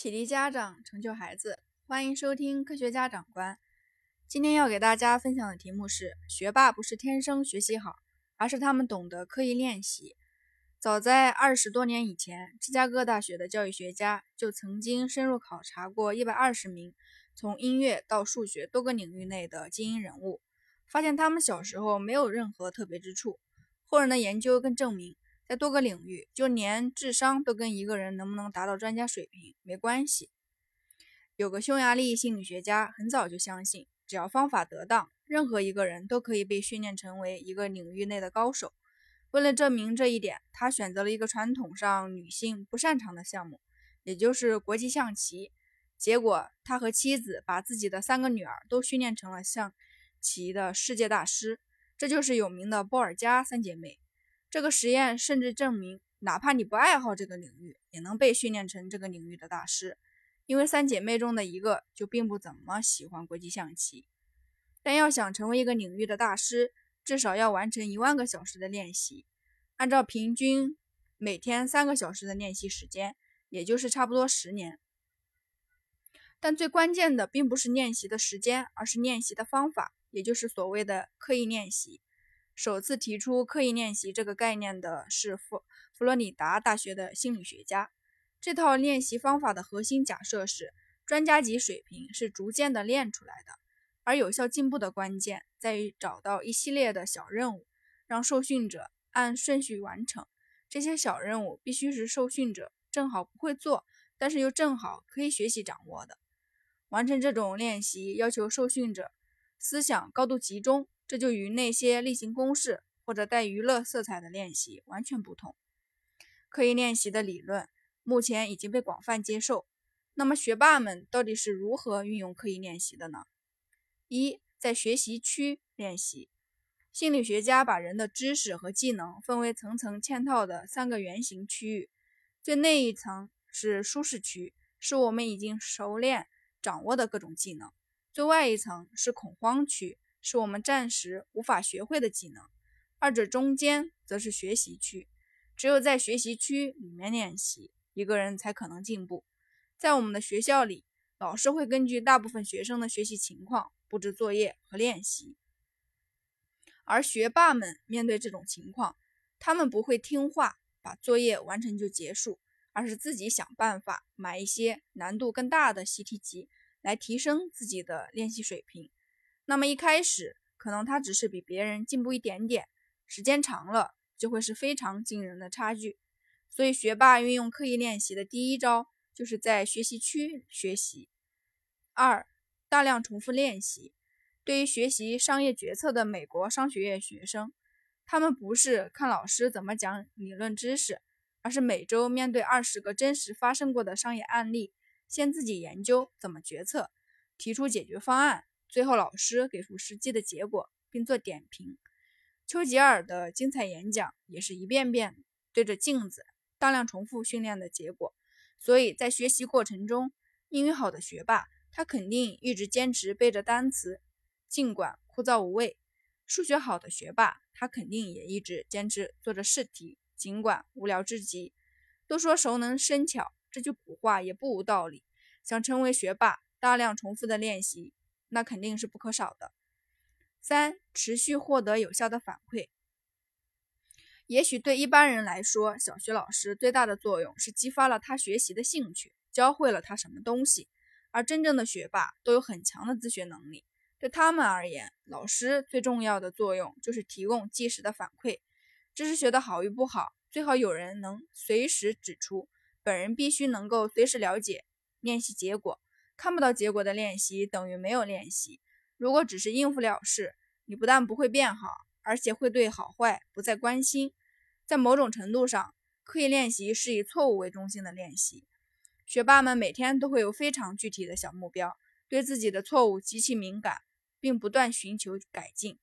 启迪家长，成就孩子，欢迎收听科学家长观。今天要给大家分享的题目是：学霸不是天生学习好，而是他们懂得刻意练习。早在二十多年以前，芝加哥大学的教育学家就曾经深入考察过一百二十名从音乐到数学多个领域内的精英人物，发现他们小时候没有任何特别之处。后人的研究更证明。在多个领域，就连智商都跟一个人能不能达到专家水平没关系。有个匈牙利心理学家很早就相信，只要方法得当，任何一个人都可以被训练成为一个领域内的高手。为了证明这一点，他选择了一个传统上女性不擅长的项目，也就是国际象棋。结果，他和妻子把自己的三个女儿都训练成了象棋的世界大师，这就是有名的波尔加三姐妹。这个实验甚至证明，哪怕你不爱好这个领域，也能被训练成这个领域的大师。因为三姐妹中的一个就并不怎么喜欢国际象棋。但要想成为一个领域的大师，至少要完成一万个小时的练习。按照平均每天三个小时的练习时间，也就是差不多十年。但最关键的并不是练习的时间，而是练习的方法，也就是所谓的刻意练习。首次提出刻意练习这个概念的是佛佛罗里达大学的心理学家。这套练习方法的核心假设是，专家级水平是逐渐的练出来的，而有效进步的关键在于找到一系列的小任务，让受训者按顺序完成。这些小任务必须是受训者正好不会做，但是又正好可以学习掌握的。完成这种练习要求受训者思想高度集中。这就与那些例行公事或者带娱乐色彩的练习完全不同。刻意练习的理论目前已经被广泛接受。那么，学霸们到底是如何运用刻意练习的呢？一，在学习区练习。心理学家把人的知识和技能分为层层嵌套的三个圆形区域。最内一层是舒适区，是我们已经熟练掌握的各种技能；最外一层是恐慌区。是我们暂时无法学会的技能，二者中间则是学习区。只有在学习区里面练习，一个人才可能进步。在我们的学校里，老师会根据大部分学生的学习情况布置作业和练习。而学霸们面对这种情况，他们不会听话，把作业完成就结束，而是自己想办法买一些难度更大的习题集，来提升自己的练习水平。那么一开始可能他只是比别人进步一点点，时间长了就会是非常惊人的差距。所以学霸运用刻意练习的第一招就是在学习区学习。二、大量重复练习。对于学习商业决策的美国商学院学生，他们不是看老师怎么讲理论知识，而是每周面对二十个真实发生过的商业案例，先自己研究怎么决策，提出解决方案。最后，老师给出实际的结果，并做点评。丘吉尔的精彩演讲也是一遍遍对着镜子大量重复训练的结果。所以在学习过程中，英语好的学霸他肯定一直坚持背着单词，尽管枯燥无味；数学好的学霸他肯定也一直坚持做着试题，尽管无聊至极。都说熟能生巧，这句古话也不无道理。想成为学霸，大量重复的练习。那肯定是不可少的。三、持续获得有效的反馈。也许对一般人来说，小学老师最大的作用是激发了他学习的兴趣，教会了他什么东西。而真正的学霸都有很强的自学能力，对他们而言，老师最重要的作用就是提供即时的反馈。知识学的好与不好，最好有人能随时指出，本人必须能够随时了解练习结果。看不到结果的练习等于没有练习。如果只是应付了事，你不但不会变好，而且会对好坏不再关心。在某种程度上，刻意练习是以错误为中心的练习。学霸们每天都会有非常具体的小目标，对自己的错误极其敏感，并不断寻求改进。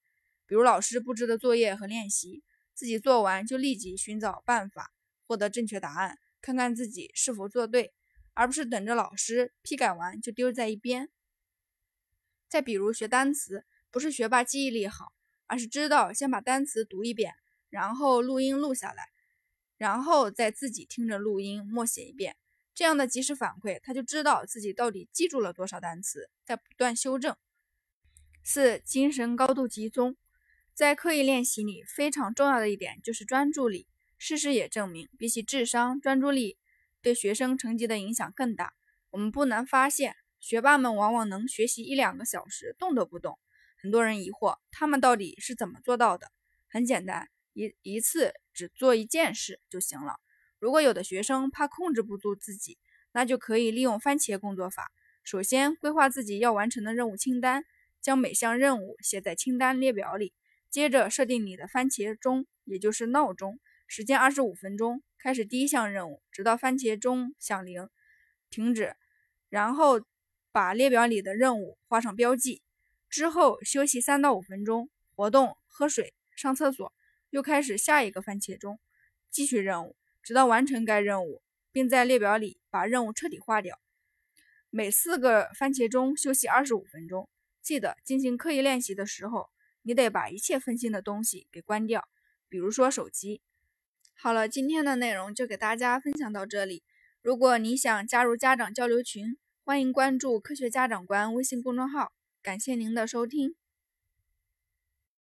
比如老师布置的作业和练习，自己做完就立即寻找办法获得正确答案，看看自己是否做对。而不是等着老师批改完就丢在一边。再比如学单词，不是学霸记忆力好，而是知道先把单词读一遍，然后录音录下来，然后再自己听着录音默写一遍。这样的及时反馈，他就知道自己到底记住了多少单词，在不断修正。四、精神高度集中，在刻意练习里非常重要的一点就是专注力。事实也证明，比起智商，专注力对学生成绩的影响更大。我们不难发现，学霸们往往能学习一两个小时，动都不动。很多人疑惑，他们到底是怎么做到的？很简单，一一次只做一件事就行了。如果有的学生怕控制不住自己，那就可以利用番茄工作法。首先规划自己要完成的任务清单，将每项任务写在清单列表里。接着设定你的番茄钟，也就是闹钟，时间二十五分钟，开始第一项任务，直到番茄钟响铃停止。然后把列表里的任务画上标记。之后休息三到五分钟，活动、喝水、上厕所，又开始下一个番茄钟，继续任务。直到完成该任务，并在列表里把任务彻底划掉。每四个番茄钟休息二十五分钟。记得进行刻意练习的时候，你得把一切分心的东西给关掉，比如说手机。好了，今天的内容就给大家分享到这里。如果你想加入家长交流群，欢迎关注“科学家长官”微信公众号。感谢您的收听。